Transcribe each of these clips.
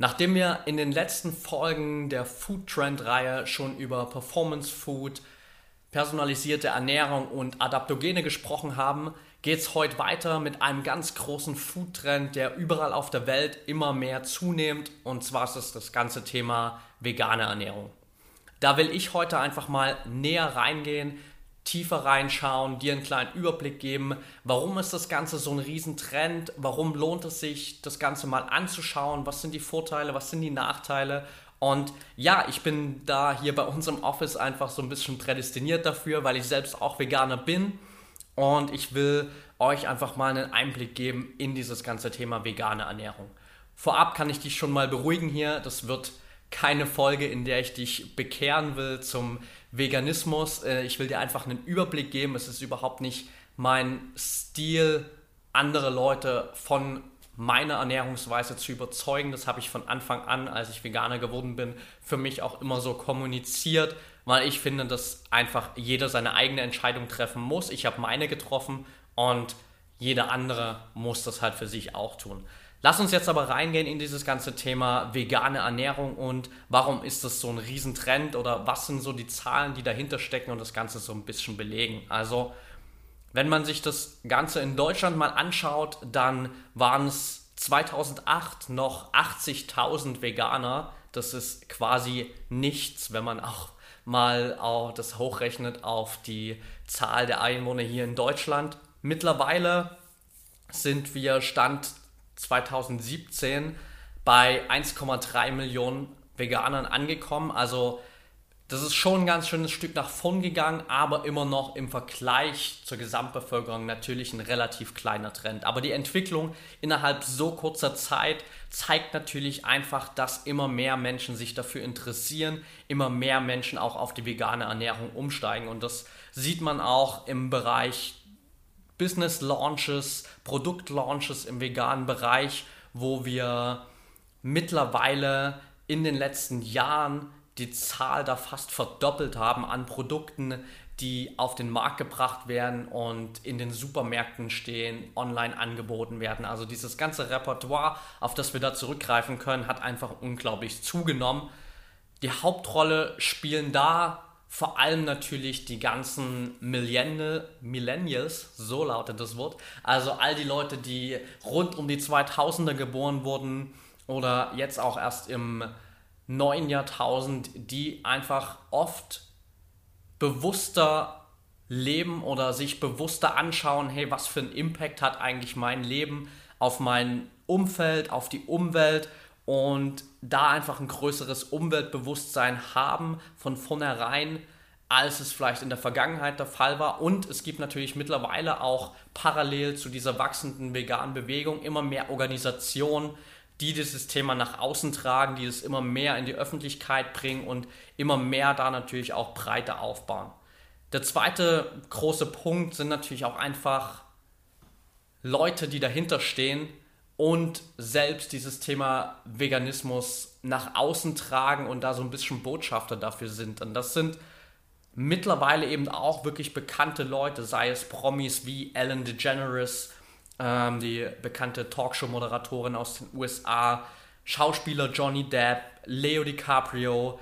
Nachdem wir in den letzten Folgen der Food Trend Reihe schon über Performance Food, personalisierte Ernährung und Adaptogene gesprochen haben, geht es heute weiter mit einem ganz großen Food Trend, der überall auf der Welt immer mehr zunimmt. Und zwar ist es das ganze Thema vegane Ernährung. Da will ich heute einfach mal näher reingehen, tiefer reinschauen, dir einen kleinen Überblick geben, warum ist das Ganze so ein Riesentrend, warum lohnt es sich, das Ganze mal anzuschauen, was sind die Vorteile, was sind die Nachteile? Und ja, ich bin da hier bei uns im Office einfach so ein bisschen prädestiniert dafür, weil ich selbst auch Veganer bin. Und ich will euch einfach mal einen Einblick geben in dieses ganze Thema vegane Ernährung. Vorab kann ich dich schon mal beruhigen hier, das wird keine Folge, in der ich dich bekehren will zum Veganismus. Äh, ich will dir einfach einen Überblick geben. Es ist überhaupt nicht mein Stil, andere Leute von meiner Ernährungsweise zu überzeugen. Das habe ich von Anfang an, als ich Veganer geworden bin, für mich auch immer so kommuniziert, weil ich finde, dass einfach jeder seine eigene Entscheidung treffen muss. Ich habe meine getroffen und jeder andere muss das halt für sich auch tun. Lass uns jetzt aber reingehen in dieses ganze Thema vegane Ernährung und warum ist das so ein Riesentrend oder was sind so die Zahlen, die dahinter stecken und das Ganze so ein bisschen belegen. Also, wenn man sich das Ganze in Deutschland mal anschaut, dann waren es 2008 noch 80.000 Veganer. Das ist quasi nichts, wenn man auch mal auch das hochrechnet auf die Zahl der Einwohner hier in Deutschland. Mittlerweile sind wir Stand 2017 bei 1,3 Millionen Veganern angekommen. Also das ist schon ein ganz schönes Stück nach vorn gegangen, aber immer noch im Vergleich zur Gesamtbevölkerung natürlich ein relativ kleiner Trend. Aber die Entwicklung innerhalb so kurzer Zeit zeigt natürlich einfach, dass immer mehr Menschen sich dafür interessieren, immer mehr Menschen auch auf die vegane Ernährung umsteigen. Und das sieht man auch im Bereich Business Launches, Produkt Launches im veganen Bereich, wo wir mittlerweile in den letzten Jahren die Zahl da fast verdoppelt haben an Produkten, die auf den Markt gebracht werden und in den Supermärkten stehen, online angeboten werden. Also dieses ganze Repertoire, auf das wir da zurückgreifen können, hat einfach unglaublich zugenommen. Die Hauptrolle spielen da vor allem natürlich die ganzen Millennial, Millennials, so lautet das Wort, also all die Leute, die rund um die 2000er geboren wurden oder jetzt auch erst im neuen Jahrtausend, die einfach oft bewusster leben oder sich bewusster anschauen, hey, was für einen Impact hat eigentlich mein Leben auf mein Umfeld, auf die Umwelt und da einfach ein größeres Umweltbewusstsein haben von vornherein, als es vielleicht in der Vergangenheit der Fall war. Und es gibt natürlich mittlerweile auch parallel zu dieser wachsenden veganen Bewegung immer mehr Organisationen, die dieses Thema nach außen tragen, die es immer mehr in die Öffentlichkeit bringen und immer mehr da natürlich auch breiter aufbauen. Der zweite große Punkt sind natürlich auch einfach Leute, die dahinter stehen, und selbst dieses Thema Veganismus nach außen tragen und da so ein bisschen Botschafter dafür sind. Und das sind mittlerweile eben auch wirklich bekannte Leute, sei es Promis wie Ellen DeGeneres, ähm, die bekannte Talkshow-Moderatorin aus den USA, Schauspieler Johnny Depp, Leo DiCaprio,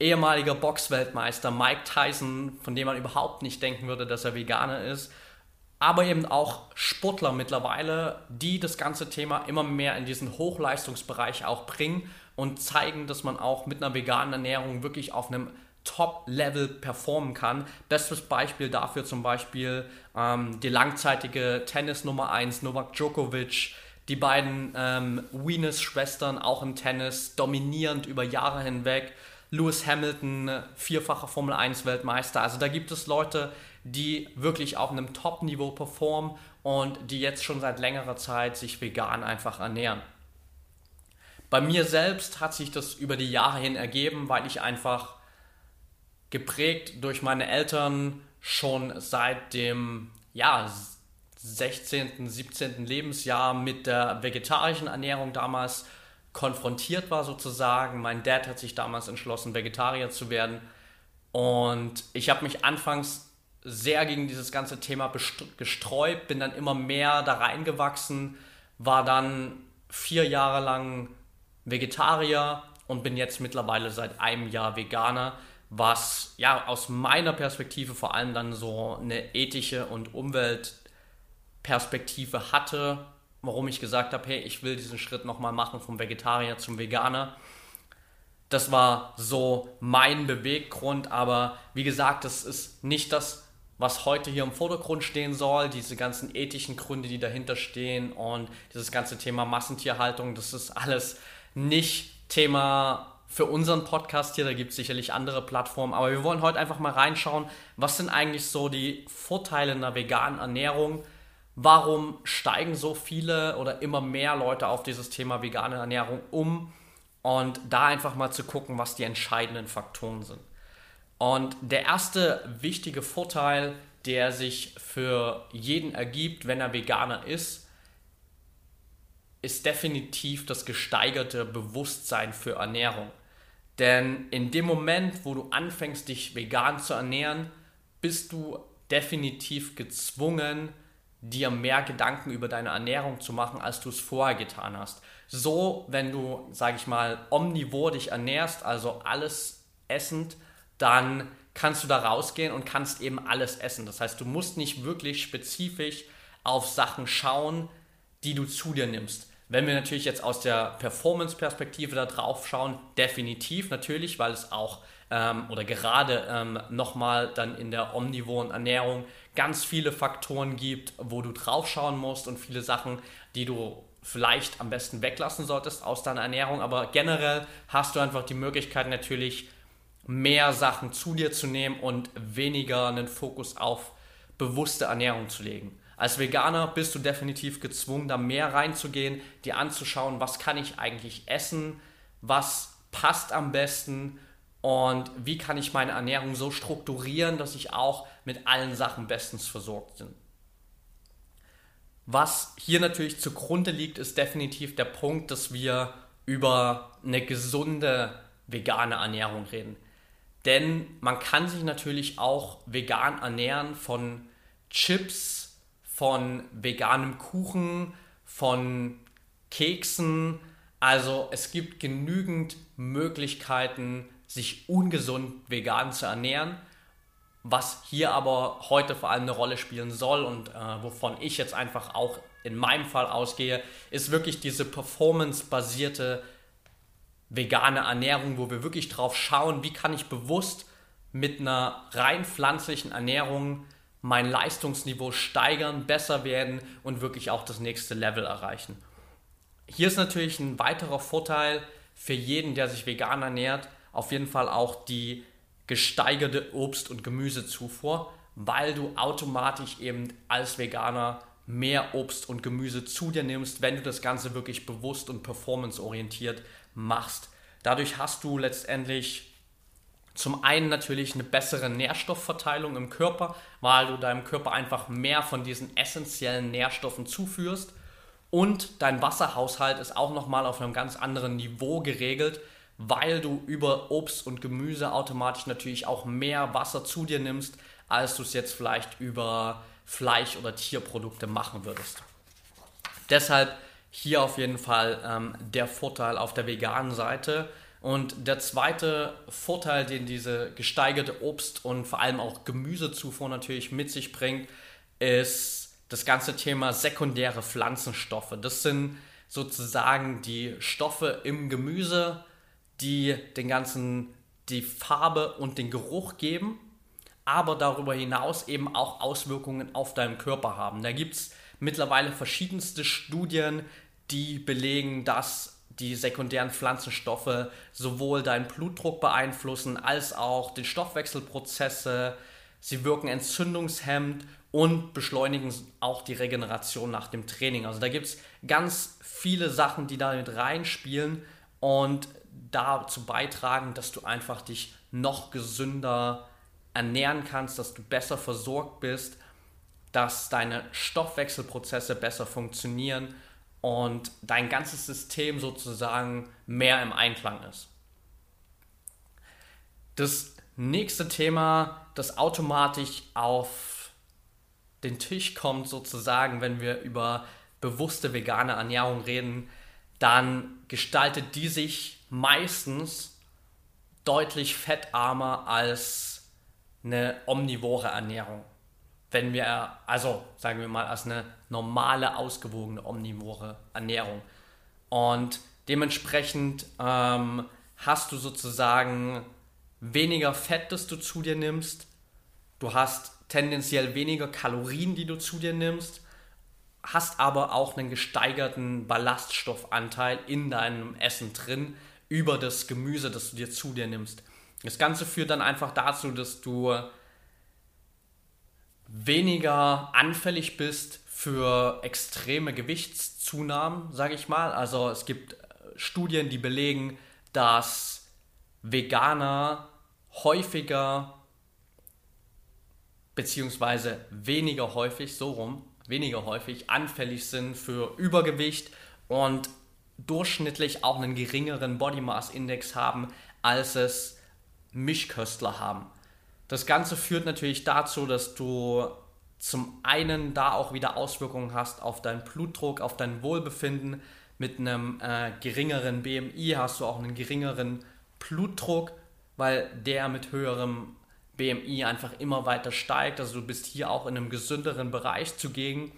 ehemaliger Boxweltmeister Mike Tyson, von dem man überhaupt nicht denken würde, dass er Veganer ist aber eben auch Sportler mittlerweile, die das ganze Thema immer mehr in diesen Hochleistungsbereich auch bringen und zeigen, dass man auch mit einer veganen Ernährung wirklich auf einem Top-Level performen kann. Bestes Beispiel dafür zum Beispiel ähm, die langzeitige Tennis Nummer 1 Novak Djokovic, die beiden ähm, Venus-Schwestern auch im Tennis, dominierend über Jahre hinweg. Lewis Hamilton, vierfacher Formel 1 Weltmeister. Also da gibt es Leute, die wirklich auf einem Top-Niveau performen und die jetzt schon seit längerer Zeit sich vegan einfach ernähren. Bei mir selbst hat sich das über die Jahre hin ergeben, weil ich einfach geprägt durch meine Eltern schon seit dem ja, 16., 17. Lebensjahr mit der vegetarischen Ernährung damals konfrontiert war sozusagen. Mein Dad hat sich damals entschlossen, Vegetarier zu werden. Und ich habe mich anfangs sehr gegen dieses ganze Thema gesträubt, bin dann immer mehr da reingewachsen, war dann vier Jahre lang Vegetarier und bin jetzt mittlerweile seit einem Jahr Veganer, was ja aus meiner Perspektive vor allem dann so eine ethische und Umweltperspektive hatte, warum ich gesagt habe, hey, ich will diesen Schritt nochmal machen vom Vegetarier zum Veganer. Das war so mein Beweggrund, aber wie gesagt, das ist nicht das, was heute hier im Vordergrund stehen soll, diese ganzen ethischen Gründe, die dahinter stehen und dieses ganze Thema Massentierhaltung, das ist alles nicht Thema für unseren Podcast hier, da gibt es sicherlich andere Plattformen, aber wir wollen heute einfach mal reinschauen, was sind eigentlich so die Vorteile einer veganen Ernährung, warum steigen so viele oder immer mehr Leute auf dieses Thema vegane Ernährung um und da einfach mal zu gucken, was die entscheidenden Faktoren sind. Und der erste wichtige Vorteil, der sich für jeden ergibt, wenn er Veganer ist, ist definitiv das gesteigerte Bewusstsein für Ernährung. Denn in dem Moment, wo du anfängst, dich vegan zu ernähren, bist du definitiv gezwungen, dir mehr Gedanken über deine Ernährung zu machen, als du es vorher getan hast. So, wenn du, sage ich mal, omnivor dich ernährst, also alles essend, dann kannst du da rausgehen und kannst eben alles essen. Das heißt, du musst nicht wirklich spezifisch auf Sachen schauen, die du zu dir nimmst. Wenn wir natürlich jetzt aus der Performance-Perspektive da drauf schauen, definitiv natürlich, weil es auch ähm, oder gerade ähm, nochmal dann in der omnivoren Ernährung ganz viele Faktoren gibt, wo du drauf schauen musst und viele Sachen, die du vielleicht am besten weglassen solltest aus deiner Ernährung. Aber generell hast du einfach die Möglichkeit natürlich mehr Sachen zu dir zu nehmen und weniger einen Fokus auf bewusste Ernährung zu legen. Als Veganer bist du definitiv gezwungen, da mehr reinzugehen, dir anzuschauen, was kann ich eigentlich essen, was passt am besten und wie kann ich meine Ernährung so strukturieren, dass ich auch mit allen Sachen bestens versorgt bin. Was hier natürlich zugrunde liegt, ist definitiv der Punkt, dass wir über eine gesunde vegane Ernährung reden. Denn man kann sich natürlich auch vegan ernähren von Chips, von veganem Kuchen, von Keksen. Also es gibt genügend Möglichkeiten, sich ungesund vegan zu ernähren. Was hier aber heute vor allem eine Rolle spielen soll und äh, wovon ich jetzt einfach auch in meinem Fall ausgehe, ist wirklich diese performance-basierte vegane Ernährung, wo wir wirklich drauf schauen, wie kann ich bewusst mit einer rein pflanzlichen Ernährung mein Leistungsniveau steigern, besser werden und wirklich auch das nächste Level erreichen. Hier ist natürlich ein weiterer Vorteil für jeden, der sich vegan ernährt, auf jeden Fall auch die gesteigerte Obst- und Gemüsezufuhr, weil du automatisch eben als Veganer mehr Obst und Gemüse zu dir nimmst, wenn du das Ganze wirklich bewusst und performanceorientiert machst. Dadurch hast du letztendlich zum einen natürlich eine bessere Nährstoffverteilung im Körper, weil du deinem Körper einfach mehr von diesen essentiellen Nährstoffen zuführst. Und dein Wasserhaushalt ist auch nochmal auf einem ganz anderen Niveau geregelt, weil du über Obst und Gemüse automatisch natürlich auch mehr Wasser zu dir nimmst, als du es jetzt vielleicht über Fleisch- oder Tierprodukte machen würdest. Deshalb hier auf jeden Fall ähm, der Vorteil auf der veganen Seite. Und der zweite Vorteil, den diese gesteigerte Obst- und vor allem auch Gemüsezufuhr natürlich mit sich bringt, ist das ganze Thema sekundäre Pflanzenstoffe. Das sind sozusagen die Stoffe im Gemüse, die den ganzen die Farbe und den Geruch geben, aber darüber hinaus eben auch Auswirkungen auf deinen Körper haben. Da gibt es mittlerweile verschiedenste Studien, die belegen, dass die sekundären Pflanzenstoffe sowohl deinen Blutdruck beeinflussen als auch die Stoffwechselprozesse. Sie wirken entzündungshemmend und beschleunigen auch die Regeneration nach dem Training. Also da gibt es ganz viele Sachen, die da mit reinspielen und dazu beitragen, dass du einfach dich noch gesünder ernähren kannst, dass du besser versorgt bist, dass deine Stoffwechselprozesse besser funktionieren und dein ganzes System sozusagen mehr im Einklang ist. Das nächste Thema, das automatisch auf den Tisch kommt, sozusagen, wenn wir über bewusste vegane Ernährung reden, dann gestaltet die sich meistens deutlich fettarmer als eine omnivore Ernährung. Wenn wir, also sagen wir mal, als eine normale, ausgewogene omnivore Ernährung. Und dementsprechend ähm, hast du sozusagen weniger Fett, das du zu dir nimmst. Du hast tendenziell weniger Kalorien, die du zu dir nimmst, hast aber auch einen gesteigerten Ballaststoffanteil in deinem Essen drin über das Gemüse, das du dir zu dir nimmst. Das Ganze führt dann einfach dazu, dass du weniger anfällig bist für extreme Gewichtszunahmen, sage ich mal. Also es gibt Studien, die belegen, dass Veganer häufiger beziehungsweise weniger häufig, so rum, weniger häufig anfällig sind für Übergewicht und durchschnittlich auch einen geringeren Body Mass Index haben, als es Mischköstler haben. Das Ganze führt natürlich dazu, dass du zum einen da auch wieder Auswirkungen hast auf deinen Blutdruck, auf dein Wohlbefinden. Mit einem äh, geringeren BMI hast du auch einen geringeren Blutdruck weil der mit höherem BMI einfach immer weiter steigt. Also du bist hier auch in einem gesünderen Bereich zugegen.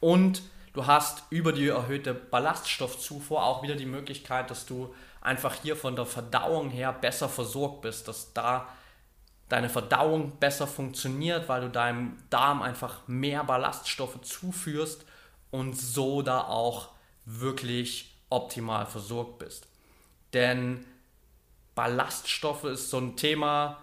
Und du hast über die erhöhte Ballaststoffzufuhr auch wieder die Möglichkeit, dass du einfach hier von der Verdauung her besser versorgt bist, dass da deine Verdauung besser funktioniert, weil du deinem Darm einfach mehr Ballaststoffe zuführst und so da auch wirklich optimal versorgt bist. Denn Ballaststoffe ist so ein Thema,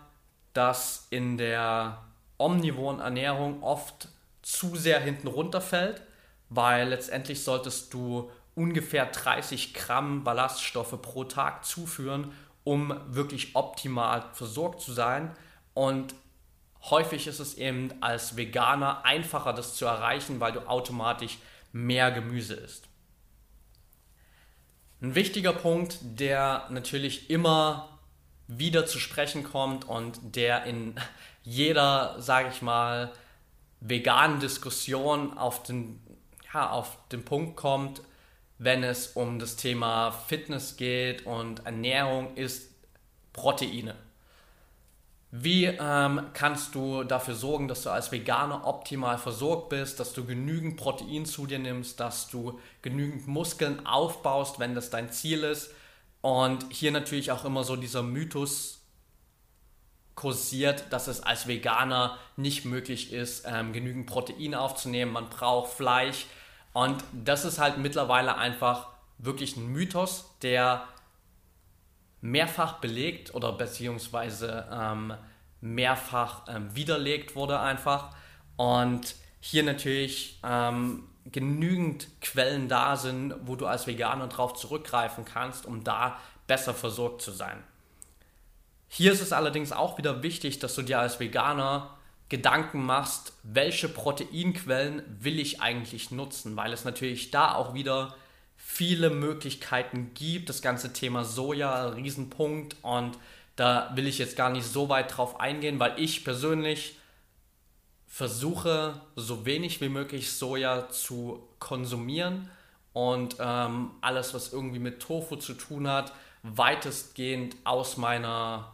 das in der omnivoren Ernährung oft zu sehr hinten runterfällt, weil letztendlich solltest du ungefähr 30 Gramm Ballaststoffe pro Tag zuführen, um wirklich optimal versorgt zu sein. Und häufig ist es eben als Veganer einfacher, das zu erreichen, weil du automatisch mehr Gemüse isst. Ein wichtiger Punkt, der natürlich immer wieder zu sprechen kommt und der in jeder, sage ich mal, veganen Diskussion auf den, ja, auf den Punkt kommt, wenn es um das Thema Fitness geht und Ernährung, ist Proteine. Wie ähm, kannst du dafür sorgen, dass du als Veganer optimal versorgt bist, dass du genügend Protein zu dir nimmst, dass du genügend Muskeln aufbaust, wenn das dein Ziel ist? Und hier natürlich auch immer so dieser Mythos kursiert, dass es als Veganer nicht möglich ist, ähm, genügend Protein aufzunehmen. Man braucht Fleisch. Und das ist halt mittlerweile einfach wirklich ein Mythos, der mehrfach belegt oder beziehungsweise ähm, mehrfach ähm, widerlegt wurde einfach. Und hier natürlich ähm, genügend Quellen da sind, wo du als Veganer drauf zurückgreifen kannst, um da besser versorgt zu sein. Hier ist es allerdings auch wieder wichtig, dass du dir als Veganer Gedanken machst, welche Proteinquellen will ich eigentlich nutzen, weil es natürlich da auch wieder viele Möglichkeiten gibt. Das ganze Thema Soja, Riesenpunkt. Und da will ich jetzt gar nicht so weit drauf eingehen, weil ich persönlich versuche, so wenig wie möglich Soja zu konsumieren und ähm, alles, was irgendwie mit Tofu zu tun hat, weitestgehend aus meiner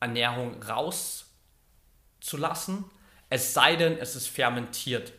Ernährung rauszulassen. Es sei denn, es ist fermentiert.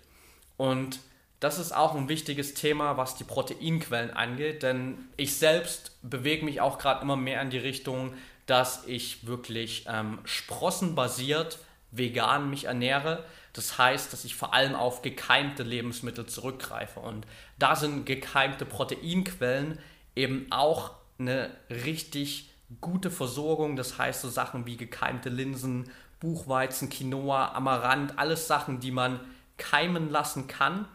Und das ist auch ein wichtiges Thema, was die Proteinquellen angeht, denn ich selbst bewege mich auch gerade immer mehr in die Richtung, dass ich wirklich ähm, sprossenbasiert vegan mich ernähre. Das heißt, dass ich vor allem auf gekeimte Lebensmittel zurückgreife. Und da sind gekeimte Proteinquellen eben auch eine richtig gute Versorgung. Das heißt, so Sachen wie gekeimte Linsen, Buchweizen, Quinoa, Amaranth, alles Sachen, die man keimen lassen kann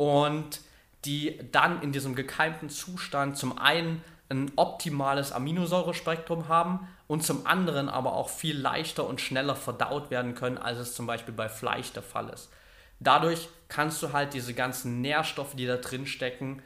und die dann in diesem gekeimten Zustand zum einen ein optimales Aminosäurespektrum haben und zum anderen aber auch viel leichter und schneller verdaut werden können, als es zum Beispiel bei Fleisch der Fall ist. Dadurch kannst du halt diese ganzen Nährstoffe, die da drin stecken,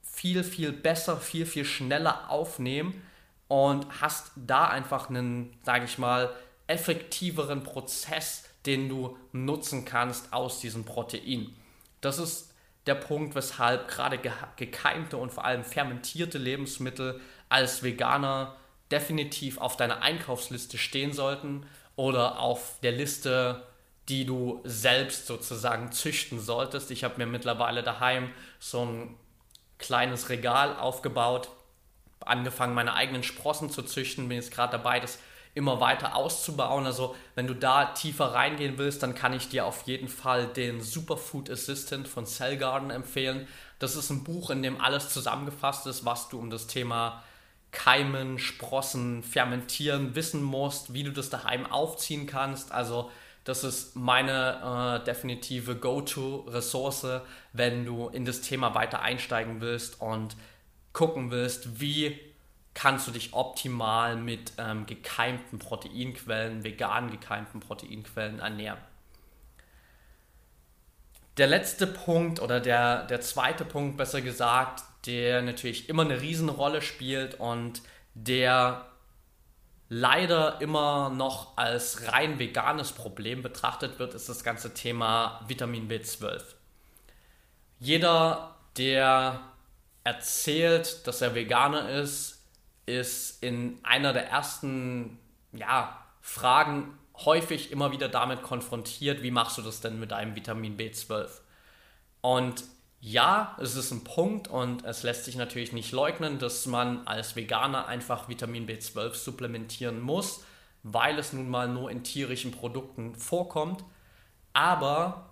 viel, viel besser, viel, viel schneller aufnehmen und hast da einfach einen, sage ich mal, effektiveren Prozess, den du nutzen kannst aus diesem Protein. Das ist der Punkt, weshalb gerade gekeimte und vor allem fermentierte Lebensmittel als Veganer definitiv auf deiner Einkaufsliste stehen sollten oder auf der Liste, die du selbst sozusagen züchten solltest. Ich habe mir mittlerweile daheim so ein kleines Regal aufgebaut, angefangen meine eigenen Sprossen zu züchten, bin jetzt gerade dabei, das immer weiter auszubauen. Also wenn du da tiefer reingehen willst, dann kann ich dir auf jeden Fall den Superfood Assistant von Cell Garden empfehlen. Das ist ein Buch, in dem alles zusammengefasst ist, was du um das Thema Keimen, Sprossen, Fermentieren wissen musst, wie du das daheim aufziehen kannst. Also das ist meine äh, definitive Go-to-Ressource, wenn du in das Thema weiter einsteigen willst und gucken willst, wie kannst du dich optimal mit ähm, gekeimten Proteinquellen, vegan gekeimten Proteinquellen ernähren. Der letzte Punkt oder der, der zweite Punkt, besser gesagt, der natürlich immer eine Riesenrolle spielt und der leider immer noch als rein veganes Problem betrachtet wird, ist das ganze Thema Vitamin B12. Jeder, der erzählt, dass er Veganer ist, ist in einer der ersten ja, Fragen häufig immer wieder damit konfrontiert, wie machst du das denn mit einem Vitamin B12? Und ja, es ist ein Punkt und es lässt sich natürlich nicht leugnen, dass man als Veganer einfach Vitamin B12 supplementieren muss, weil es nun mal nur in tierischen Produkten vorkommt. Aber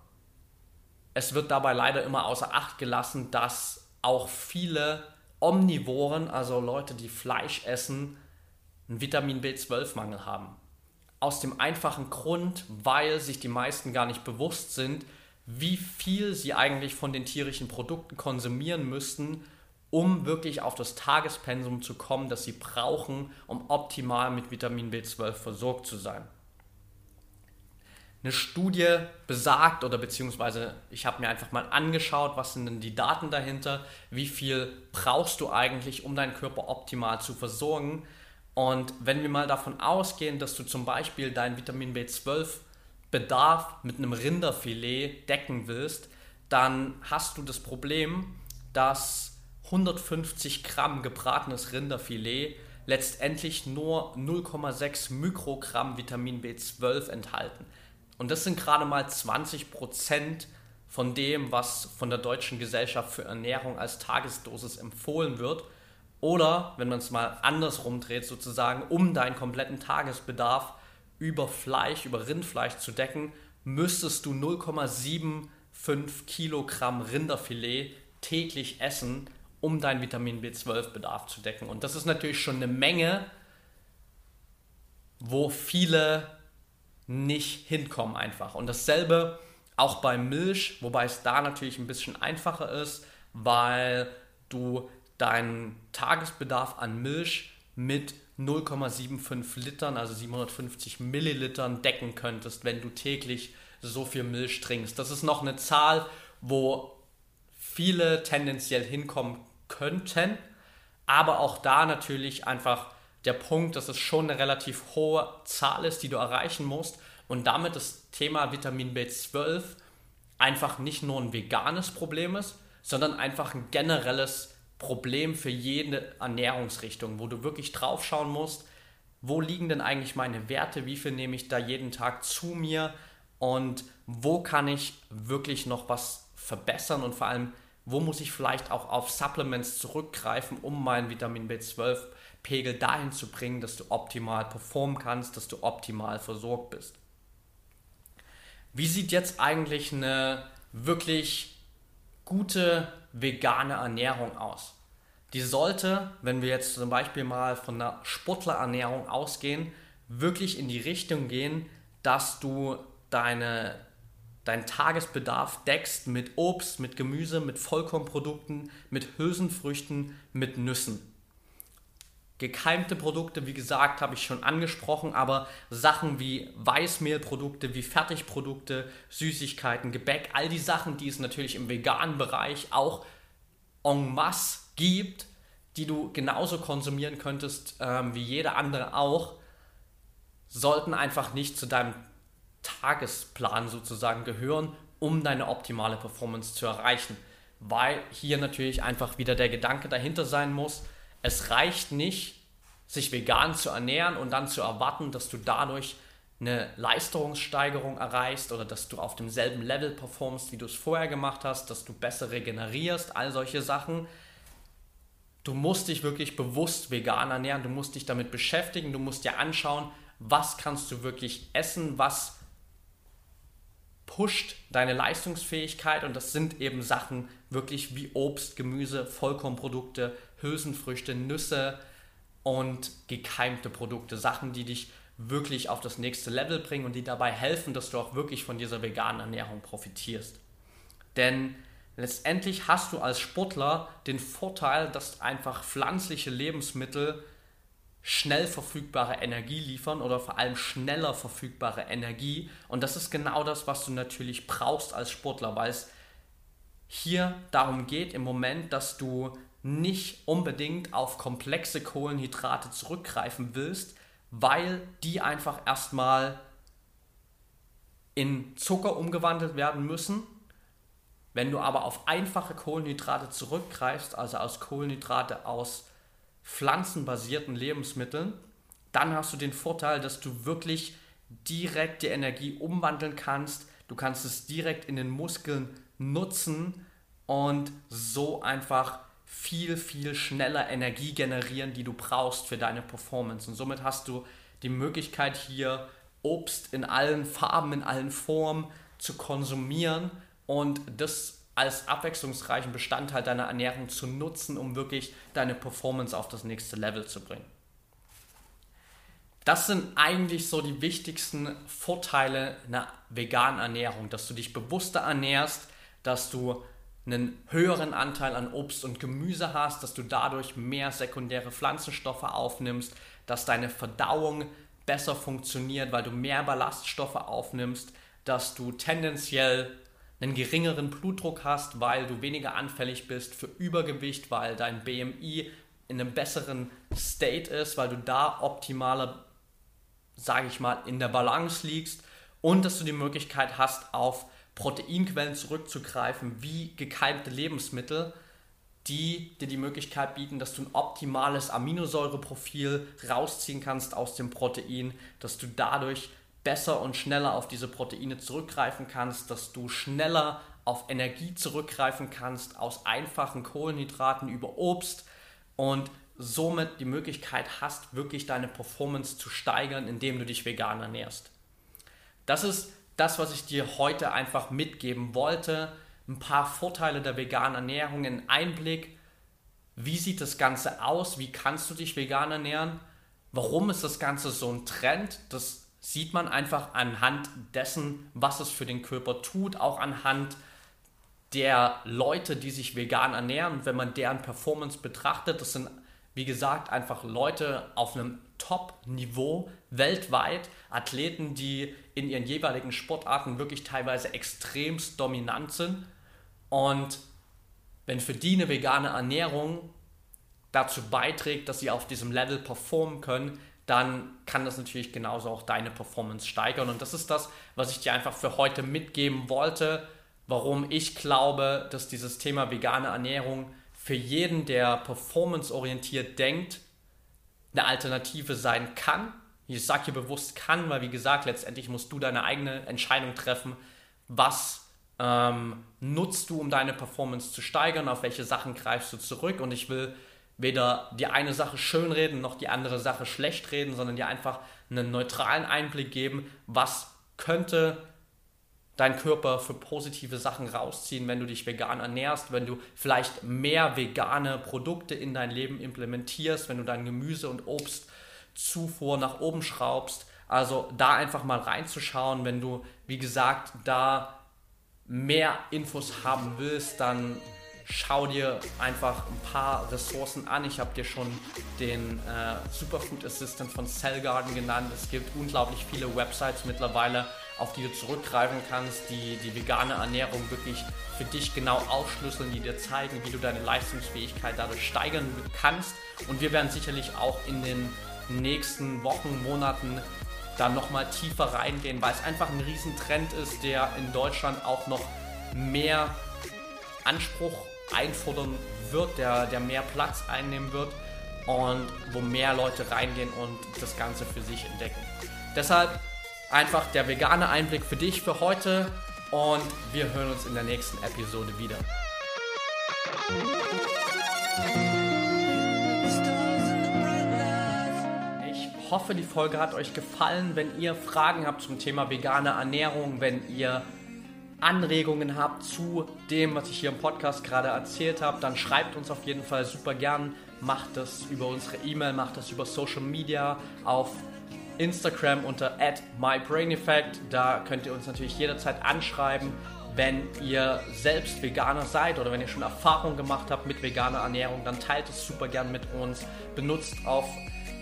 es wird dabei leider immer außer Acht gelassen, dass auch viele Omnivoren, also Leute, die Fleisch essen, einen Vitamin B12-Mangel haben. Aus dem einfachen Grund, weil sich die meisten gar nicht bewusst sind, wie viel sie eigentlich von den tierischen Produkten konsumieren müssten, um wirklich auf das Tagespensum zu kommen, das sie brauchen, um optimal mit Vitamin B12 versorgt zu sein eine Studie besagt oder beziehungsweise ich habe mir einfach mal angeschaut, was sind denn die Daten dahinter, wie viel brauchst du eigentlich, um deinen Körper optimal zu versorgen. Und wenn wir mal davon ausgehen, dass du zum Beispiel deinen Vitamin B12 Bedarf mit einem Rinderfilet decken willst, dann hast du das Problem, dass 150 Gramm gebratenes Rinderfilet letztendlich nur 0,6 Mikrogramm Vitamin B12 enthalten. Und das sind gerade mal 20 Prozent von dem, was von der Deutschen Gesellschaft für Ernährung als Tagesdosis empfohlen wird. Oder, wenn man es mal andersrum dreht, sozusagen, um deinen kompletten Tagesbedarf über Fleisch, über Rindfleisch zu decken, müsstest du 0,75 Kilogramm Rinderfilet täglich essen, um deinen Vitamin B12-Bedarf zu decken. Und das ist natürlich schon eine Menge, wo viele nicht hinkommen einfach. Und dasselbe auch bei Milch, wobei es da natürlich ein bisschen einfacher ist, weil du deinen Tagesbedarf an Milch mit 0,75 Litern, also 750 Millilitern decken könntest, wenn du täglich so viel Milch trinkst. Das ist noch eine Zahl, wo viele tendenziell hinkommen könnten, aber auch da natürlich einfach der Punkt, dass es schon eine relativ hohe Zahl ist, die du erreichen musst und damit das Thema Vitamin B12 einfach nicht nur ein veganes Problem ist, sondern einfach ein generelles Problem für jede Ernährungsrichtung, wo du wirklich drauf schauen musst, wo liegen denn eigentlich meine Werte, wie viel nehme ich da jeden Tag zu mir und wo kann ich wirklich noch was verbessern und vor allem, wo muss ich vielleicht auch auf Supplements zurückgreifen, um meinen Vitamin B12 Pegel dahin zu bringen, dass du optimal performen kannst, dass du optimal versorgt bist. Wie sieht jetzt eigentlich eine wirklich gute vegane Ernährung aus? Die sollte, wenn wir jetzt zum Beispiel mal von einer Sportlerernährung ausgehen, wirklich in die Richtung gehen, dass du deine, deinen Tagesbedarf deckst mit Obst, mit Gemüse, mit Vollkornprodukten, mit Hülsenfrüchten, mit Nüssen. Gekeimte Produkte, wie gesagt, habe ich schon angesprochen, aber Sachen wie Weißmehlprodukte, wie Fertigprodukte, Süßigkeiten, Gebäck, all die Sachen, die es natürlich im veganen Bereich auch en masse gibt, die du genauso konsumieren könntest ähm, wie jeder andere auch, sollten einfach nicht zu deinem Tagesplan sozusagen gehören, um deine optimale Performance zu erreichen. Weil hier natürlich einfach wieder der Gedanke dahinter sein muss, es reicht nicht, sich vegan zu ernähren und dann zu erwarten, dass du dadurch eine Leistungssteigerung erreichst oder dass du auf demselben Level performst, wie du es vorher gemacht hast, dass du besser regenerierst, all solche Sachen. Du musst dich wirklich bewusst vegan ernähren, du musst dich damit beschäftigen, du musst dir anschauen, was kannst du wirklich essen, was pusht deine Leistungsfähigkeit und das sind eben Sachen wirklich wie Obst, Gemüse, Vollkornprodukte, Hülsenfrüchte, Nüsse und gekeimte Produkte, Sachen, die dich wirklich auf das nächste Level bringen und die dabei helfen, dass du auch wirklich von dieser veganen Ernährung profitierst. Denn letztendlich hast du als Sportler den Vorteil, dass einfach pflanzliche Lebensmittel schnell verfügbare Energie liefern oder vor allem schneller verfügbare Energie. Und das ist genau das, was du natürlich brauchst als Sportler, weil es hier darum geht im Moment, dass du nicht unbedingt auf komplexe Kohlenhydrate zurückgreifen willst, weil die einfach erstmal in Zucker umgewandelt werden müssen. Wenn du aber auf einfache Kohlenhydrate zurückgreifst, also aus Kohlenhydrate aus pflanzenbasierten Lebensmitteln, dann hast du den Vorteil, dass du wirklich direkt die Energie umwandeln kannst. Du kannst es direkt in den Muskeln nutzen und so einfach viel, viel schneller Energie generieren, die du brauchst für deine Performance. Und somit hast du die Möglichkeit hier Obst in allen Farben, in allen Formen zu konsumieren und das als abwechslungsreichen Bestandteil deiner Ernährung zu nutzen, um wirklich deine Performance auf das nächste Level zu bringen. Das sind eigentlich so die wichtigsten Vorteile einer veganen Ernährung, dass du dich bewusster ernährst, dass du einen höheren Anteil an Obst und Gemüse hast, dass du dadurch mehr sekundäre Pflanzenstoffe aufnimmst, dass deine Verdauung besser funktioniert, weil du mehr Ballaststoffe aufnimmst, dass du tendenziell einen geringeren Blutdruck hast, weil du weniger anfällig bist für Übergewicht, weil dein BMI in einem besseren State ist, weil du da optimaler, sage ich mal, in der Balance liegst und dass du die Möglichkeit hast, auf Proteinquellen zurückzugreifen, wie gekeimte Lebensmittel, die dir die Möglichkeit bieten, dass du ein optimales Aminosäureprofil rausziehen kannst aus dem Protein, dass du dadurch besser und schneller auf diese Proteine zurückgreifen kannst, dass du schneller auf Energie zurückgreifen kannst aus einfachen Kohlenhydraten über Obst und somit die Möglichkeit hast, wirklich deine Performance zu steigern, indem du dich vegan ernährst. Das ist das, was ich dir heute einfach mitgeben wollte. Ein paar Vorteile der veganen Ernährung, ein Einblick, wie sieht das Ganze aus, wie kannst du dich vegan ernähren, warum ist das Ganze so ein Trend, das sieht man einfach anhand dessen, was es für den Körper tut, auch anhand der Leute, die sich vegan ernähren. wenn man deren Performance betrachtet, das sind, wie gesagt, einfach Leute auf einem Top-Niveau weltweit, Athleten, die in ihren jeweiligen Sportarten wirklich teilweise extremst dominant sind. Und wenn für die eine vegane Ernährung dazu beiträgt, dass sie auf diesem Level performen können, dann kann das natürlich genauso auch deine Performance steigern. Und das ist das, was ich dir einfach für heute mitgeben wollte, warum ich glaube, dass dieses Thema vegane Ernährung für jeden, der performanceorientiert denkt, eine Alternative sein kann. Ich sage hier bewusst kann, weil wie gesagt, letztendlich musst du deine eigene Entscheidung treffen, was ähm, nutzt du, um deine Performance zu steigern, auf welche Sachen greifst du zurück. Und ich will weder die eine Sache schönreden noch die andere Sache schlecht reden, sondern dir einfach einen neutralen Einblick geben, was könnte dein Körper für positive Sachen rausziehen, wenn du dich vegan ernährst, wenn du vielleicht mehr vegane Produkte in dein Leben implementierst, wenn du dein Gemüse und Obstzufuhr nach oben schraubst. Also da einfach mal reinzuschauen, wenn du, wie gesagt, da mehr Infos haben willst, dann schau dir einfach ein paar Ressourcen an. Ich habe dir schon den äh, Superfood Assistant von Cellgarden genannt. Es gibt unglaublich viele Websites mittlerweile, auf die du zurückgreifen kannst, die die vegane Ernährung wirklich für dich genau aufschlüsseln, die dir zeigen, wie du deine Leistungsfähigkeit dadurch steigern kannst. Und wir werden sicherlich auch in den nächsten Wochen, Monaten da nochmal tiefer reingehen, weil es einfach ein Riesentrend ist, der in Deutschland auch noch mehr Anspruch einfordern wird, der, der mehr Platz einnehmen wird und wo mehr Leute reingehen und das Ganze für sich entdecken. Deshalb einfach der vegane Einblick für dich für heute und wir hören uns in der nächsten Episode wieder. Ich hoffe, die Folge hat euch gefallen. Wenn ihr Fragen habt zum Thema vegane Ernährung, wenn ihr Anregungen habt zu dem, was ich hier im Podcast gerade erzählt habe, dann schreibt uns auf jeden Fall super gern. Macht das über unsere E-Mail, macht das über Social Media, auf Instagram unter mybraineffect. Da könnt ihr uns natürlich jederzeit anschreiben, wenn ihr selbst Veganer seid oder wenn ihr schon Erfahrung gemacht habt mit veganer Ernährung, dann teilt es super gern mit uns. Benutzt auf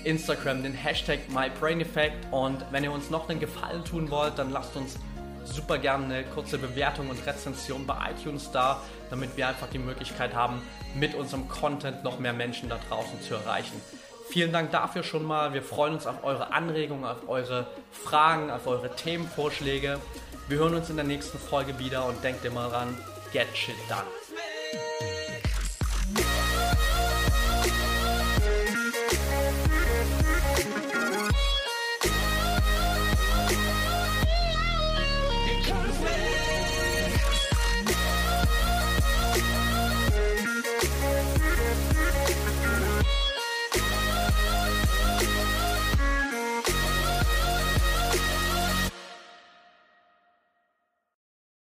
Instagram den Hashtag MyBrainEffect und wenn ihr uns noch einen Gefallen tun wollt, dann lasst uns super gerne eine kurze Bewertung und Rezension bei iTunes da, damit wir einfach die Möglichkeit haben, mit unserem Content noch mehr Menschen da draußen zu erreichen. Vielen Dank dafür schon mal. Wir freuen uns auf eure Anregungen, auf eure Fragen, auf eure Themenvorschläge. Wir hören uns in der nächsten Folge wieder und denkt immer dran, get shit done.